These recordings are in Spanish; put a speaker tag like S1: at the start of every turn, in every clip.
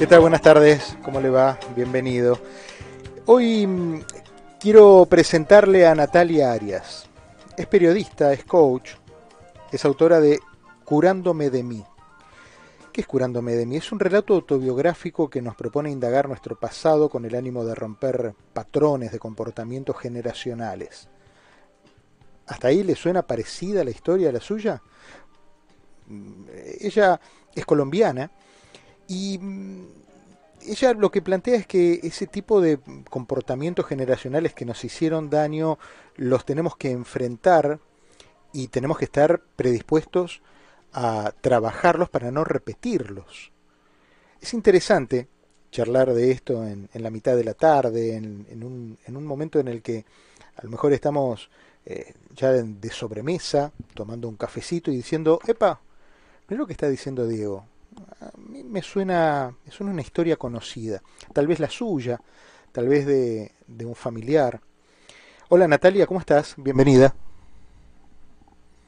S1: ¿Qué tal? Buenas tardes, ¿cómo le va? Bienvenido. Hoy mm, quiero presentarle a Natalia Arias. Es periodista, es coach, es autora de Curándome de mí. ¿Qué es Curándome de mí? Es un relato autobiográfico que nos propone indagar nuestro pasado con el ánimo de romper patrones de comportamientos generacionales. ¿Hasta ahí le suena parecida la historia a la suya? Mm, ella es colombiana y mm, ella lo que plantea es que ese tipo de comportamientos generacionales que nos hicieron daño los tenemos que enfrentar y tenemos que estar predispuestos a trabajarlos para no repetirlos. Es interesante charlar de esto en, la mitad de la tarde, en, un, en, un, momento en el que a lo mejor estamos eh, ya de, sobremesa, tomando un cafecito y diciendo, epa, mira lo que está diciendo Diego. A mí me suena, me suena una historia conocida, tal vez la suya, tal vez de, de un familiar. Hola Natalia, ¿cómo estás? Bienvenida.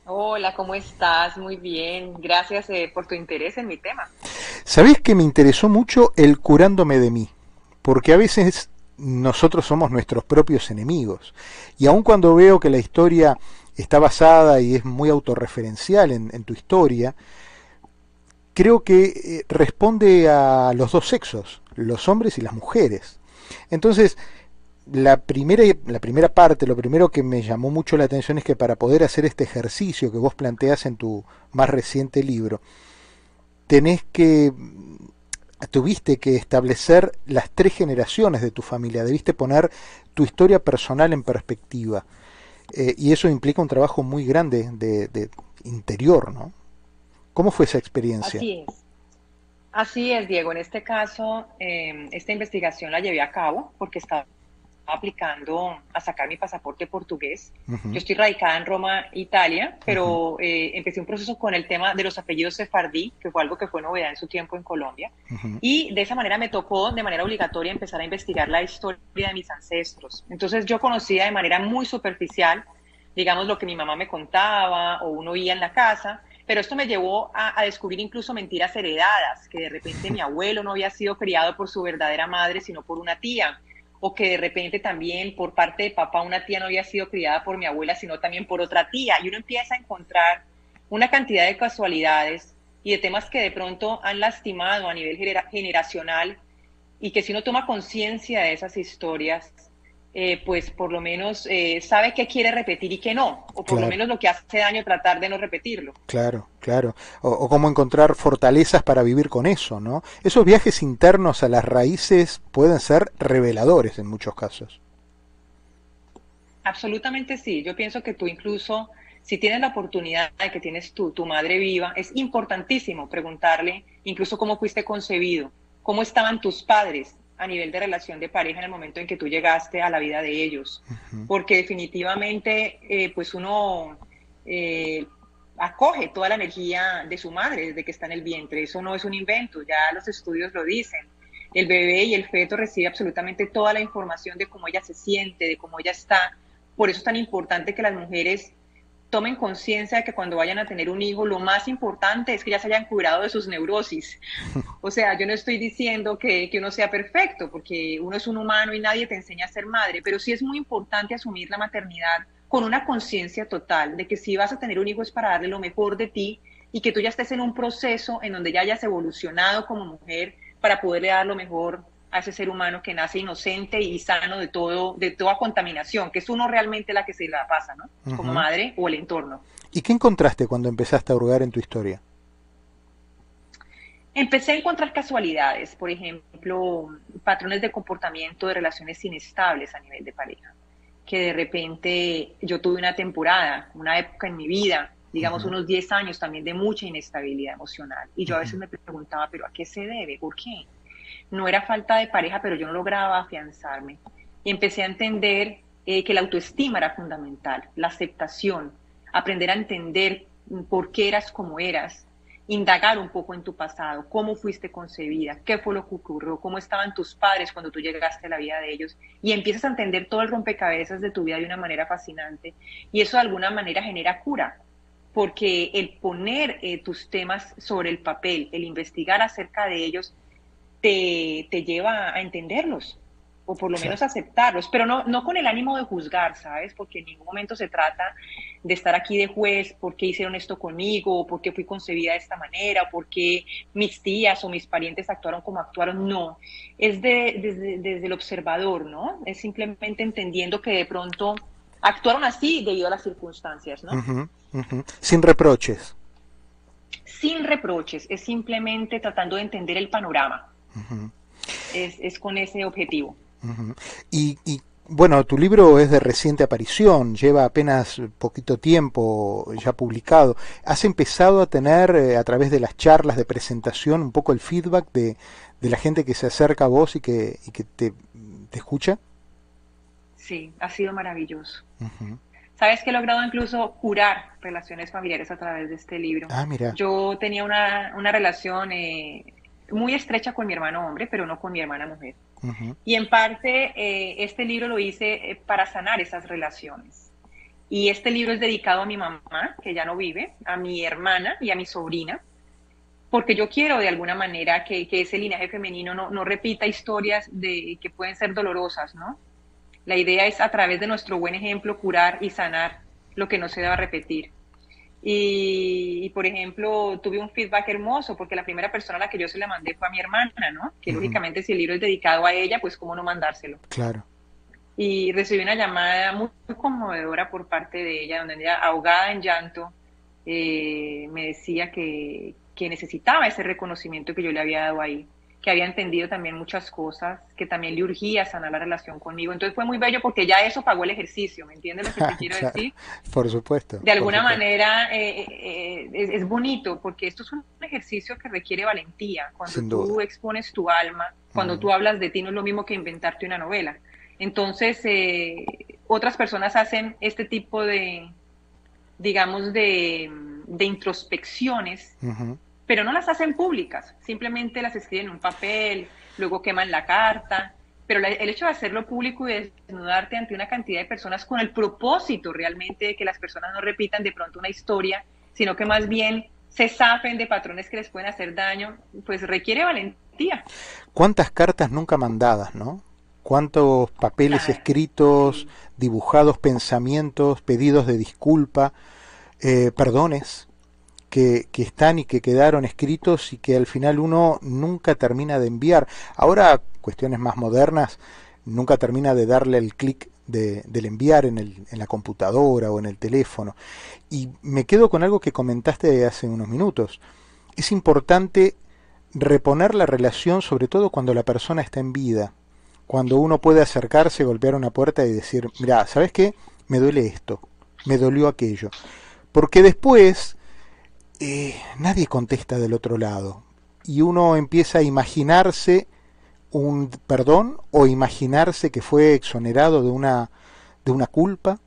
S2: Hola, ¿cómo estás? Muy bien. Gracias eh, por tu interés en mi tema.
S1: ¿Sabés que me interesó mucho el curándome de mí? Porque a veces nosotros somos nuestros propios enemigos. Y aun cuando veo que la historia está basada y es muy autorreferencial en, tu historia, creo que eh, responde a los dos sexos, los hombres y las mujeres. Entonces, la primera, la primera parte, lo primero que me llamó mucho la atención es que para poder hacer este ejercicio que vos planteas en tu más reciente libro, tenés que, tuviste que establecer las tres generaciones de tu familia, debiste poner tu historia personal en perspectiva. Eh, y eso implica un trabajo muy grande de, interior, ¿no? ¿Cómo fue esa experiencia?
S2: Así es. Así es, Diego. En este caso, eh, esta investigación la llevé a cabo porque estaba aplicando a sacar mi pasaporte portugués. Yo estoy radicada en Roma, Italia, pero eh, empecé un proceso con el tema de los apellidos sefardí, que fue algo que fue novedad en su tiempo en Colombia. Y de esa manera me tocó de manera obligatoria empezar a investigar la historia de mis ancestros. Entonces yo conocía de manera muy superficial, digamos, lo que mi mamá me contaba o uno oía en la casa, pero esto me llevó a, descubrir incluso mentiras heredadas, que de repente mi abuelo no había sido criado por su verdadera madre, sino por una tía, o que de repente también por parte de papá una tía no había sido criada por mi abuela, sino también por otra tía. Y uno empieza a encontrar una cantidad de casualidades y de temas que de pronto han lastimado a nivel generacional y que si uno toma conciencia de esas historias, eh, pues por lo menos eh, sabe qué quiere repetir y qué no, o por lo menos lo que hace daño tratar de no repetirlo.
S1: Claro, claro. O, cómo encontrar fortalezas para vivir con eso, ¿no? Esos viajes internos a las raíces pueden ser reveladores en muchos casos.
S2: Absolutamente sí. Yo pienso que tú incluso, si tienes la oportunidad de que tienes tu, tu madre viva, es importantísimo preguntarle incluso cómo fuiste concebido, cómo estaban tus padres, a nivel de relación de pareja en el momento en que tú llegaste a la vida de ellos, porque definitivamente eh, pues uno eh, acoge toda la energía de su madre desde que está en el vientre, eso no es un invento, ya los estudios lo dicen. El bebé y el feto recibe absolutamente toda la información de cómo ella se siente, de cómo ella está. Por eso es tan importante que las mujeres tomen conciencia de que cuando vayan a tener un hijo, lo más importante es que ya se hayan curado de sus neurosis. O sea, yo no estoy diciendo que, que, uno sea perfecto, porque uno es un humano y nadie te enseña a ser madre, pero sí es muy importante asumir la maternidad con una conciencia total de que si vas a tener un hijo es para darle lo mejor de ti y que tú ya estés en un proceso en donde ya hayas evolucionado como mujer para poderle dar lo mejor a ese ser humano que nace inocente y sano de todo, de toda contaminación, que es uno realmente la que se la pasa, ¿no? Como madre o el entorno.
S1: ¿Y qué encontraste cuando empezaste a hurgar en tu historia?
S2: Empecé a encontrar casualidades, por ejemplo, patrones de comportamiento de relaciones inestables a nivel de pareja, que de repente yo tuve una temporada, una época en mi vida, digamos unos 10 años también de mucha inestabilidad emocional, y yo a veces me preguntaba, pero ¿a qué se debe? ¿Por qué? no era falta de pareja, pero yo no lograba afianzarme. Y empecé a entender eh, que la autoestima era fundamental, la aceptación, aprender a entender por qué eras como eras, indagar un poco en tu pasado, cómo fuiste concebida, qué fue lo que ocurrió, cómo estaban tus padres cuando tú llegaste a la vida de ellos y empiezas a entender todo el rompecabezas de tu vida de una manera fascinante y eso de alguna manera genera cura, porque el poner eh, tus temas sobre el papel, el investigar acerca de ellos, te, te lleva a entenderlos o por lo menos aceptarlos, pero no, no con el ánimo de juzgar, ¿sabes? Porque en ningún momento se trata de estar aquí de juez, por qué hicieron esto conmigo, por qué fui concebida de esta manera, o por qué mis tías o mis parientes actuaron como actuaron, no, es de, desde, desde el observador, ¿no? Es simplemente entendiendo que de pronto actuaron así debido a las circunstancias, ¿no?
S1: Sin reproches.
S2: Sin reproches, es simplemente tratando de entender el panorama. es, es, con ese objetivo
S1: y, bueno, tu libro es de reciente aparición, lleva apenas poquito tiempo ya publicado. ¿Has empezado a tener eh, a través de las charlas de presentación un poco el feedback de, la gente que se acerca a vos y que, que te, escucha?
S2: Sí, ha sido maravilloso. Sabes que he logrado incluso curar relaciones familiares a través de este libro.
S1: Ah, mira.
S2: Yo tenía una, una relación eh, muy estrecha con mi hermano hombre, pero no con mi hermana mujer. Y en parte eh, este libro lo hice eh, para sanar esas relaciones. Y este libro es dedicado a mi mamá, que ya no vive, a mi hermana y a mi sobrina, porque yo quiero de alguna manera que, que ese linaje femenino no, no, repita historias de, que pueden ser dolorosas, ¿no? La idea es a través de nuestro buen ejemplo curar y sanar lo que no se deba repetir. Y, por ejemplo, tuve un feedback hermoso porque la primera persona a la que yo se la mandé fue a mi hermana, ¿no? Que lógicamente si el libro es dedicado a ella, pues cómo no mandárselo.
S1: Claro.
S2: Y recibí una llamada muy, conmovedora por parte de ella, donde ella, ahogada en llanto, eh, me decía que, que necesitaba ese reconocimiento que yo le había dado ahí que había entendido también muchas cosas, que también le urgía sanar la relación conmigo. Entonces fue muy bello porque ya eso pagó el ejercicio, ¿me entiendes lo que te quiero decir?
S1: Por supuesto.
S2: De alguna manera eh, eh, es, bonito porque esto es un ejercicio que requiere valentía. Cuando tú expones tu alma, cuando tú hablas de ti no es lo mismo que inventarte una novela. Entonces, eh, otras personas hacen este tipo de, digamos, de, de introspecciones pero no las hacen públicas, simplemente las escriben en un papel, luego queman la carta, pero el hecho de hacerlo público y desnudarte ante una cantidad de personas con el propósito realmente de que las personas no repitan de pronto una historia, sino que más bien se zafen de patrones que les pueden hacer daño, pues requiere valentía.
S1: ¿Cuántas cartas nunca mandadas, no? ¿Cuántos papeles escritos, dibujados pensamientos, pedidos de disculpa, eh, perdones? Que, están y que quedaron escritos y que al final uno nunca termina de enviar. Ahora, cuestiones más modernas, nunca termina de darle el clic de, del enviar en, el, en la computadora o en el teléfono. Y me quedo con algo que comentaste hace unos minutos. Es importante reponer la relación, sobre todo cuando la persona está en vida. Cuando uno puede acercarse, golpear una puerta y decir, mira, ¿sabes qué? Me duele esto, me dolió aquello. Porque después eh, nadie contesta del otro lado. Y uno empieza a imaginarse un perdón o imaginarse que fue exonerado de una, de una culpa,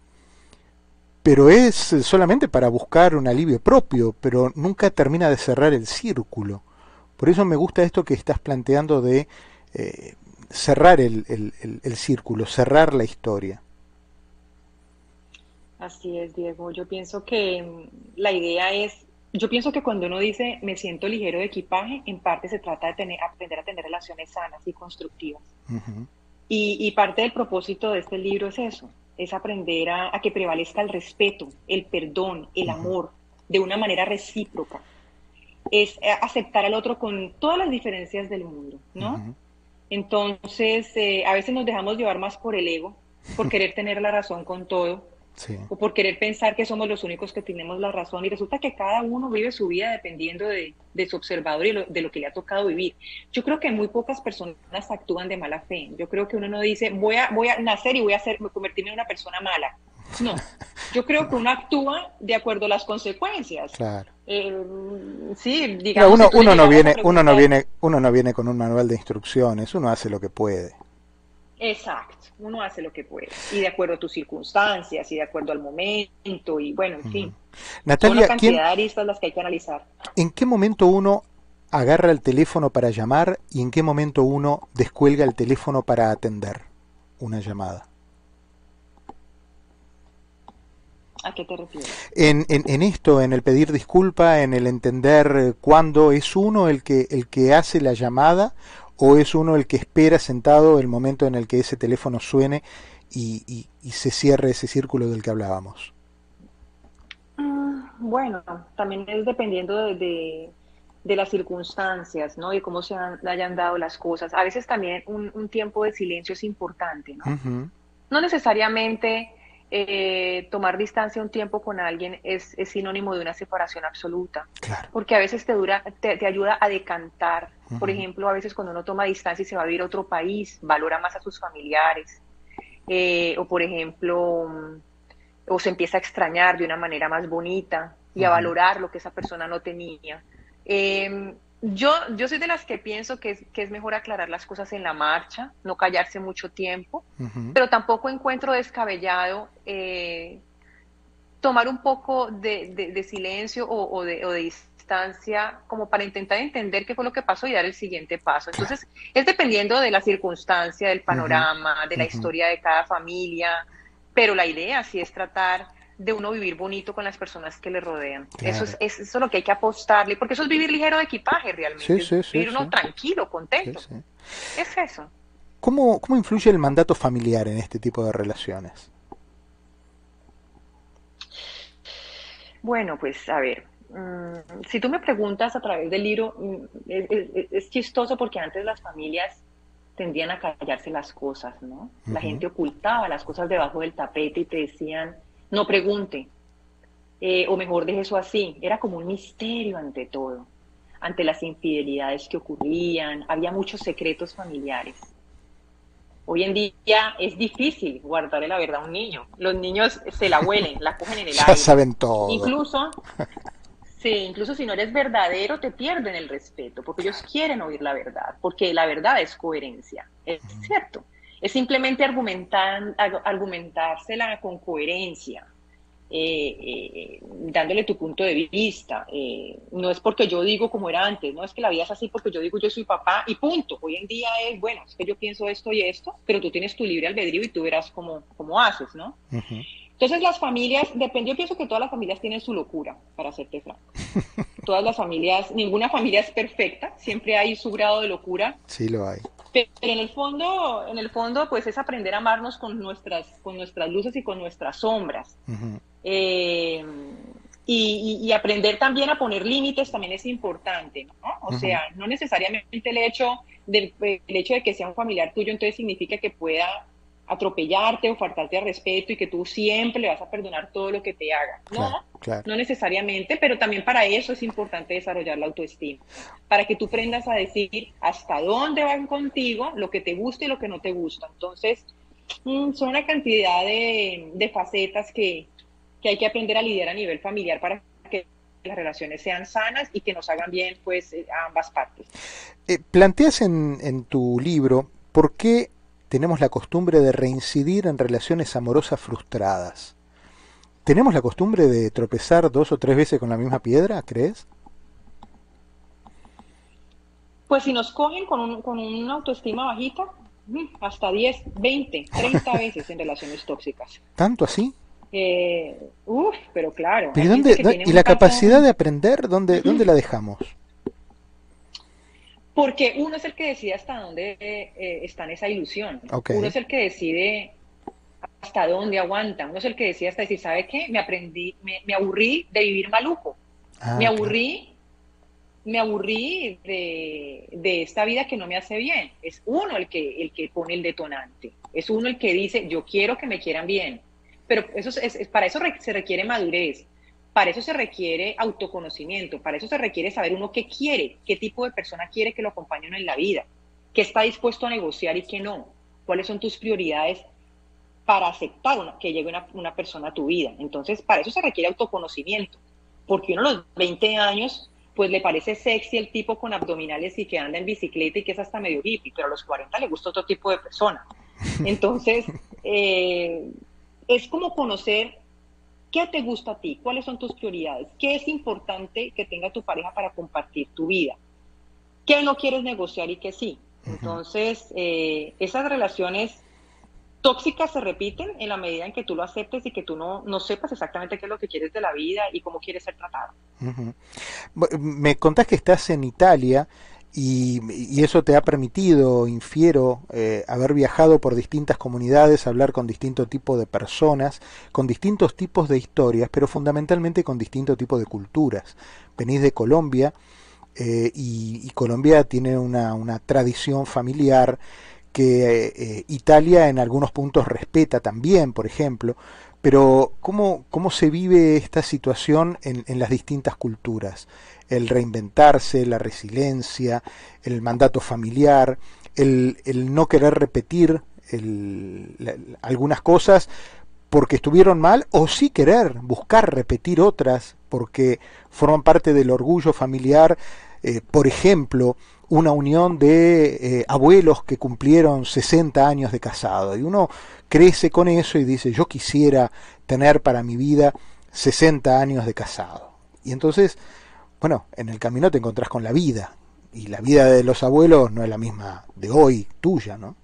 S1: pero es solamente para buscar un alivio propio, pero nunca termina de cerrar el círculo. Por eso me gusta esto que estás planteando de eh, cerrar el, el círculo, cerrar la historia.
S2: Así es, Diego. Yo pienso que mm, la idea es yo pienso que cuando uno dice me siento ligero de equipaje, en parte se trata de tener, aprender a tener relaciones sanas y constructivas. y, parte del propósito de este libro es eso, es aprender a, que prevalezca el respeto, el perdón, el amor, de una manera recíproca. Es eh, aceptar al otro con todas las diferencias del mundo, ¿no? Entonces, eh, a veces nos dejamos llevar más por el ego, por querer tener la razón con todo, o por querer pensar que somos los únicos que tenemos la razón y resulta que cada uno vive su vida dependiendo de, su observador y de lo que le ha tocado vivir. Yo creo que muy pocas personas actúan de mala fe. Yo creo que uno no dice voy a, voy a nacer y voy a ser, convertirme en una persona mala. No, yo creo que uno actúa de acuerdo a las consecuencias.
S1: Claro.
S2: Eh, sí, digamos.
S1: uno, uno no viene, uno no viene, uno no viene con un manual de instrucciones. Uno hace lo que puede.
S2: Exacto, uno hace lo que puede, y de acuerdo a tus circunstancias, y de acuerdo al momento, y bueno, en fin.
S1: Natalia,
S2: una cantidad de aristas las que hay que analizar.
S1: ¿En qué momento uno agarra el teléfono para llamar y en qué momento uno descuelga el teléfono para atender una llamada?
S2: ¿A qué te refieres?
S1: En, en, en, esto, en el pedir disculpa, en el entender cuándo es uno el que, el que hace la llamada o es uno el que espera sentado el momento en el que ese teléfono suene y, se cierre ese círculo del que hablábamos?
S2: Mm, bueno, también es dependiendo de, las circunstancias, ¿no? Y cómo se hayan dado las cosas. A veces también un, tiempo de silencio es importante, ¿no? No necesariamente eh, tomar distancia un tiempo con alguien es, sinónimo de una separación absoluta. Porque a veces te, dura, te, ayuda a decantar. Por ejemplo, a veces cuando uno toma distancia y se va a vivir a otro país, valora más a sus familiares. Eh, o por ejemplo, mm, o se empieza a extrañar de una manera más bonita y a valorar lo que esa persona no tenía. Eh, yo, yo soy de las que pienso que es, que es mejor aclarar las cosas en la marcha, no callarse mucho tiempo, pero tampoco encuentro descabellado eh, tomar un poco de, silencio o, de, distancia como para intentar entender qué fue lo que pasó y dar el siguiente paso. Entonces, es dependiendo de la circunstancia, del panorama, de la historia de cada familia, pero la idea sí es tratar de uno vivir bonito con las personas que le rodean. Eso, es, eso es lo que hay que apostarle, porque eso es vivir ligero de equipaje realmente. vivir uno tranquilo, contento. Es eso.
S1: ¿Cómo, ¿Cómo influye el mandato familiar en este tipo de relaciones?
S2: Bueno, pues a ver, mm, si tú me preguntas a través del libro, mm, es, chistoso porque antes las familias tendían a callarse las cosas, ¿no? La gente ocultaba las cosas debajo del tapete y te decían, no pregunte, eh, o mejor deje eso así. Era como un misterio ante todo, ante las infidelidades que ocurrían, había muchos secretos familiares. Hoy en día es difícil guardarle la verdad a un niño. Los niños se la huelen, la cogen en el ya
S1: saben todo.
S2: Incluso, sí, incluso si no eres verdadero, te pierden el respeto, porque ellos quieren oír la verdad, porque la verdad es coherencia. Es cierto es simplemente argumentar, argumentársela con coherencia, eh, eh, dándole tu punto de vista. Eh, no es porque yo digo como era antes, no es que la vida es así porque yo digo yo soy papá y punto. Hoy en día es, bueno, es que yo pienso esto y esto, pero tú tienes tu libre albedrío y tú verás cómo, cómo haces, ¿no? Entonces las familias, depende, yo pienso que todas las familias tienen su locura, para hacerte franco. todas las familias, ninguna familia es perfecta, siempre hay su grado de locura.
S1: Sí lo hay.
S2: Pero en el fondo, en el fondo, pues es aprender a amarnos con nuestras, con nuestras luces y con nuestras sombras. Eh, y, aprender también a poner límites también es importante, ¿no? O sea, no necesariamente el hecho, del, el hecho de que sea un familiar tuyo, entonces significa que pueda atropellarte o faltarte al respeto y que tú siempre le vas a perdonar todo lo que te haga. No, no necesariamente, pero también para eso es importante desarrollar la autoestima, para que tú aprendas a decir hasta dónde van contigo, lo que te gusta y lo que no te gusta. Entonces, mm, son una cantidad de, facetas que, hay que aprender a lidiar a nivel familiar para que las relaciones sean sanas y que nos hagan bien pues eh, a ambas partes.
S1: Eh, planteas en, en tu libro por qué tenemos la costumbre de reincidir en relaciones amorosas frustradas. ¿Tenemos la costumbre de tropezar dos o tres veces con la misma piedra, crees?
S2: Pues si nos cogen con, un, con una autoestima bajita, mm, hasta 10, 20, 30 veces en relaciones tóxicas.
S1: ¿Tanto así?
S2: Eh, uf, pero claro.
S1: ¿Y la capacidad de aprender, dónde, dónde la dejamos?
S2: Porque uno es el que decide hasta dónde eh, está en esa ilusión. Uno es el que decide hasta dónde aguanta. Uno es el que decide hasta decir, ¿sabe qué? Me aprendí, me, aburrí de vivir maluco. Ah, me aburrí, me aburrí de, esta vida que no me hace bien. Es uno el que, el que pone el detonante. Es uno el que dice, yo quiero que me quieran bien. Pero eso es para eso se requiere madurez para eso se requiere autoconocimiento, para eso se requiere saber uno qué quiere, qué tipo de persona quiere que lo acompañen en la vida, qué está dispuesto a negociar y qué no, cuáles son tus prioridades para aceptar que llegue una, persona a tu vida. Entonces, para eso se requiere autoconocimiento, porque uno a los 20 años, pues le parece sexy el tipo con abdominales y que anda en bicicleta y que es hasta medio hippie, pero a los 40 le gusta otro tipo de persona. Entonces, eh, es como conocer ¿Qué te gusta a ti? ¿Cuáles son tus prioridades? ¿Qué es importante que tenga tu pareja para compartir tu vida? ¿Qué no quieres negociar y qué sí? Entonces, eh, esas relaciones tóxicas se repiten en la medida en que tú lo aceptes y que tú no, no sepas exactamente qué es lo que quieres de la vida y cómo quieres ser tratado.
S1: Me contás que estás en Italia y, eso te ha permitido, infiero, eh, haber viajado por distintas comunidades, hablar con distintos tipos de personas, con distintos tipos de historias, pero fundamentalmente con distintos tipos de culturas. Venís de Colombia eh, y, Colombia tiene una, tradición familiar que eh, Italia en algunos puntos respeta también, por ejemplo, pero ¿cómo, cómo se vive esta situación en, en las distintas culturas? El reinventarse, la resiliencia, el mandato familiar, el, no querer repetir algunas cosas porque estuvieron mal o sí querer buscar repetir otras porque forman parte del orgullo familiar, eh, por ejemplo, una unión de eh, abuelos que cumplieron 60 años de casado y uno crece con eso y dice yo quisiera tener para mi vida 60 años de casado. Y entonces bueno, en el camino te encontrás con la vida, y la vida de los abuelos no es la misma de hoy, tuya, ¿no?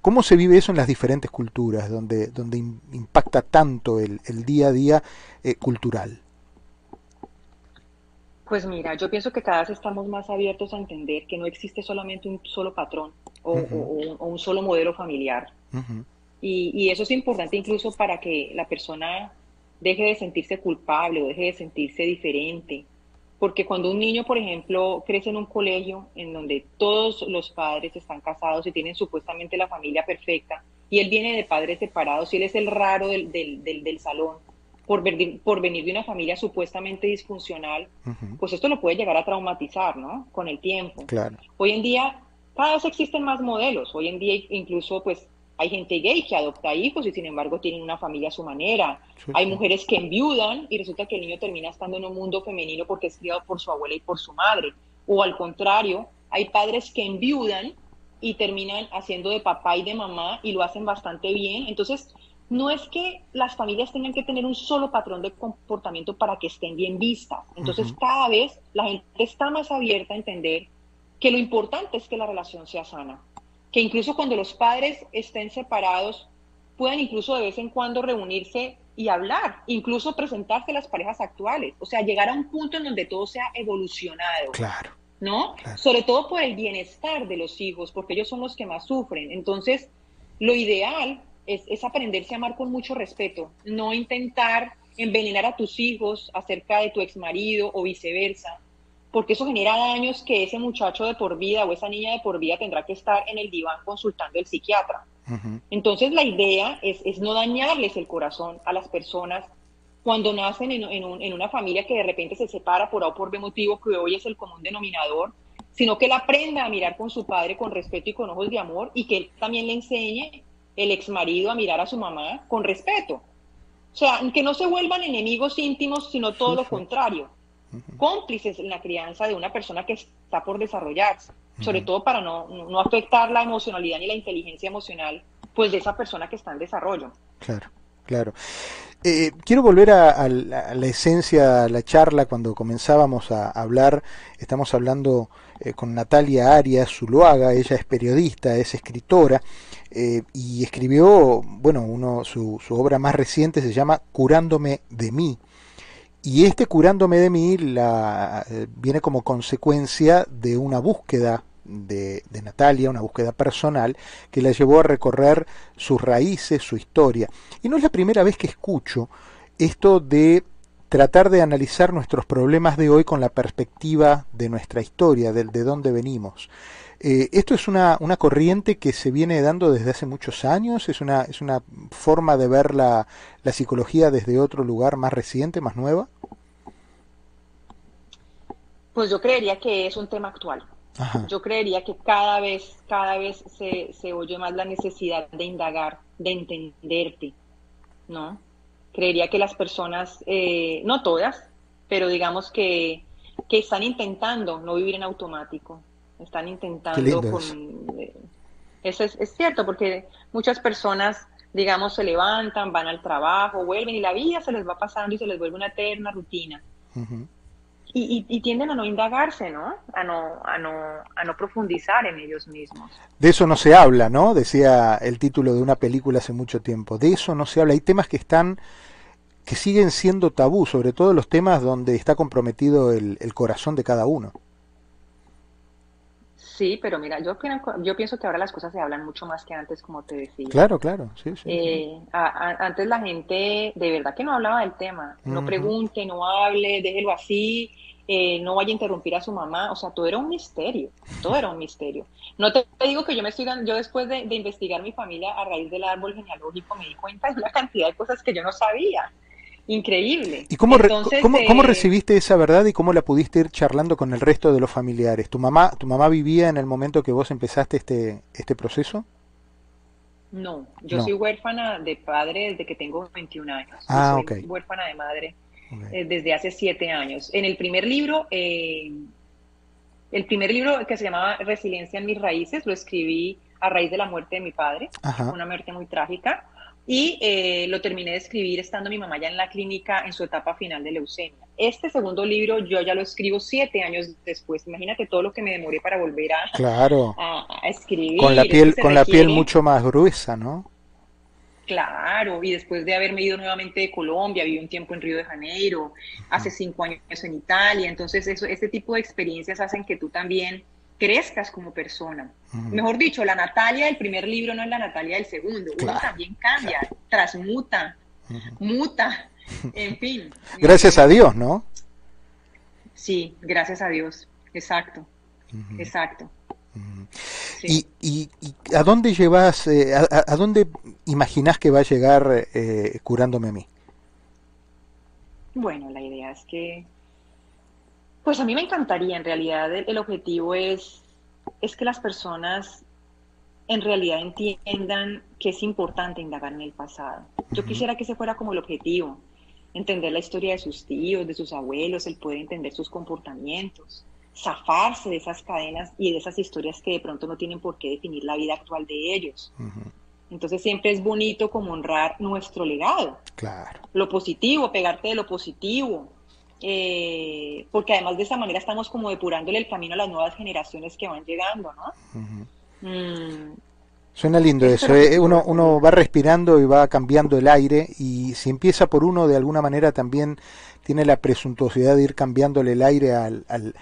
S1: ¿Cómo se vive eso en las diferentes culturas, donde, donde impacta tanto el, día a día eh, cultural?
S2: Pues mira, yo pienso que cada vez estamos más abiertos a entender que no existe solamente un solo patrón o, un solo modelo familiar. y, y, eso es importante incluso para que la persona deje de sentirse culpable o deje de sentirse diferente porque cuando un niño, por ejemplo, crece en un colegio en donde todos los padres están casados y tienen supuestamente la familia perfecta, y él viene de padres separados y él es el raro del, del, del, salón, por, por, venir de una familia supuestamente disfuncional, pues esto lo puede llegar a traumatizar, ¿no? Con el tiempo.
S1: Claro.
S2: Hoy en día, cada vez existen más modelos. Hoy en día, incluso, pues, hay gente gay que adopta hijos y sin embargo tienen una familia a su manera. Hay mujeres que enviudan y resulta que el niño termina estando en un mundo femenino porque es criado por su abuela y por su madre. O al contrario, hay padres que enviudan y terminan haciendo de papá y de mamá y lo hacen bastante bien. Entonces, no es que las familias tengan que tener un solo patrón de comportamiento para que estén bien vistas. Entonces, cada vez la gente está más abierta a entender que lo importante es que la relación sea sana que incluso cuando los padres estén separados, puedan incluso de vez en cuando reunirse y hablar, incluso presentarse a las parejas actuales, o sea, llegar a un punto en donde todo sea evolucionado.
S1: Claro.
S2: ¿No? Sobre todo por el bienestar de los hijos, porque ellos son los que más sufren. Entonces, lo ideal es, es aprenderse a amar con mucho respeto, no intentar envenenar a tus hijos acerca de tu ex marido o viceversa, porque eso genera daños que ese muchacho de por vida o esa niña de por vida tendrá que estar en el diván consultando al psiquiatra. Entonces la idea es, no dañarles el corazón a las personas cuando nacen en, una familia que de repente se separa por A o por B motivo, que hoy es el común denominador, sino que él aprenda a mirar con su padre con respeto y con ojos de amor y que él también le enseñe el ex marido a mirar a su mamá con respeto. O sea, que no se vuelvan enemigos íntimos, sino todo lo contrario cómplices en la crianza de una persona que está por desarrollarse, sobre todo para no, no, afectar la emocionalidad ni la inteligencia emocional pues de esa persona que está en desarrollo.
S1: Claro, claro. Eh, quiero volver a, la, esencia de la charla cuando comenzábamos a hablar, estamos hablando eh, con Natalia Arias Zuluaga, ella es periodista, es escritora eh, y escribió, bueno, uno, su, su obra más reciente se llama Curándome de mí y este curándome de mí la, eh, viene como consecuencia de una búsqueda de, de, Natalia, una búsqueda personal, que la llevó a recorrer sus raíces, su historia. Y no es la primera vez que escucho esto de tratar de analizar nuestros problemas de hoy con la perspectiva de nuestra historia, de, de dónde venimos. Eh, esto es una, una, corriente que se viene dando desde hace muchos años, es una, es una forma de ver la, la psicología desde otro lugar más reciente, más nueva.
S2: Pues yo creería que es un tema actual. Yo creería que cada vez, cada vez se, se oye más la necesidad de indagar, de entenderte, ¿no? Creería que las personas, eh, no todas, pero digamos que, que están intentando no vivir en automático, están intentando con... Eh, eso es, es, cierto, porque muchas personas, digamos, se levantan, van al trabajo, vuelven y la vida se les va pasando y se les vuelve una eterna rutina. y, y, tienden a no indagarse, ¿no? A no, a no, a no profundizar en ellos mismos.
S1: De eso no se habla, ¿no? Decía el título de una película hace mucho tiempo. De eso no se habla. Hay temas que están que siguen siendo tabú, sobre todo los temas donde está comprometido el, el corazón de cada uno.
S2: Sí, pero mira, yo, yo pienso que ahora las cosas se hablan mucho más que antes, como te decía.
S1: Claro, claro, sí, sí.
S2: Eh, antes la gente de verdad que no hablaba del tema. No pregunte, no hable, déjelo así, eh, no vaya a interrumpir a su mamá. O sea, todo era un misterio, todo era un misterio. No te, digo que yo me estoy yo después de, de, investigar mi familia a raíz del árbol genealógico me di cuenta de una cantidad de cosas que yo no sabía increíble.
S1: ¿Y cómo, cómo, cómo, eh, recibiste esa verdad y cómo la pudiste ir charlando con el resto de los familiares? ¿Tu mamá, tu mamá vivía en el momento que vos empezaste este, este proceso?
S2: No, yo soy huérfana de padre desde que tengo 21 años.
S1: Ah,
S2: soy huérfana de madre eh, desde hace 7 años. En el primer libro, eh, el primer libro que se llamaba Resiliencia en mis raíces, lo escribí a raíz de la muerte de mi padre, una muerte muy trágica y eh, lo terminé de escribir estando mi mamá ya en la clínica en su etapa final de leucemia. Este segundo libro yo ya lo escribo siete años después. Imagínate todo lo que me demoré para volver a,
S1: claro.
S2: a, escribir.
S1: Con la piel, con la piel mucho más gruesa, ¿no?
S2: Claro, y después de haberme ido nuevamente de Colombia, viví un tiempo en Río de Janeiro, hace cinco años en Italia, entonces eso, este tipo de experiencias hacen que tú también crezcas como persona. Mejor dicho, la Natalia del primer libro no es la Natalia del segundo. Uno también cambia, transmuta, muta, en fin.
S1: Gracias a Dios, ¿no?
S2: Sí, gracias a Dios. Exacto, exacto.
S1: ¿Y, y, a dónde llevas, eh, a, dónde imaginas que va a llegar eh, curándome a mí?
S2: Bueno, la idea es que pues a mí me encantaría, en realidad el, objetivo es, es que las personas en realidad entiendan que es importante indagar en el pasado. Yo quisiera que ese fuera como el objetivo, entender la historia de sus tíos, de sus abuelos, el poder entender sus comportamientos, zafarse de esas cadenas y de esas historias que de pronto no tienen por qué definir la vida actual de ellos. Entonces siempre es bonito como honrar nuestro legado.
S1: Claro.
S2: Lo positivo, pegarte de lo positivo, eh, porque además de esa manera estamos como depurándole el camino a las nuevas generaciones que van llegando, ¿no?
S1: Mm. Suena lindo eso, eh, uno, uno va respirando y va cambiando el aire y si empieza por uno de alguna manera también tiene la presuntuosidad de ir cambiándole el aire al, al,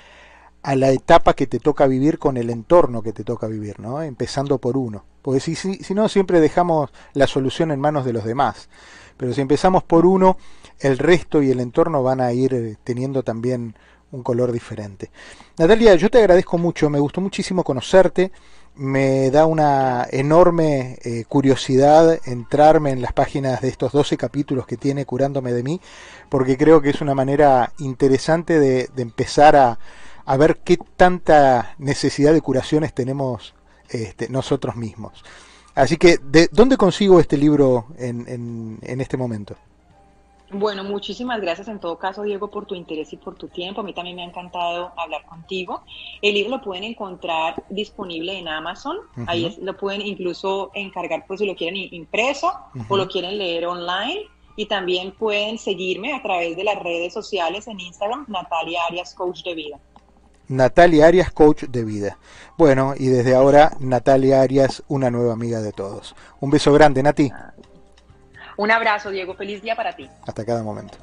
S1: a la etapa que te toca vivir con el entorno que te toca vivir, ¿no? Empezando por uno. Porque si, si, si no, siempre dejamos la solución en manos de los demás. Pero si empezamos por uno, el resto y el entorno van a ir eh, teniendo también un color diferente. Natalia, yo te agradezco mucho, me gustó muchísimo conocerte, me da una enorme eh, curiosidad entrarme en las páginas de estos 12 capítulos que tiene Curándome de mí, porque creo que es una manera interesante de, empezar a, ver qué tanta necesidad de curaciones tenemos este, nosotros mismos. Así que, ¿de dónde consigo este libro en este momento?
S2: Bueno, muchísimas gracias en todo caso, Diego, por tu interés y por tu tiempo. A mí también me ha encantado hablar contigo. El libro lo pueden encontrar disponible en Amazon. Ahí lo pueden incluso encargar por si lo quieren impreso o lo quieren leer online. Y también pueden seguirme a través de las redes sociales en Instagram, Natalia Arias Coach de Vida.
S1: Natalia Arias, coach de vida. Bueno, y desde ahora Natalia Arias, una nueva amiga de todos. Un beso grande, Nati.
S2: Un abrazo, Diego. Feliz día para ti.
S1: Hasta cada momento.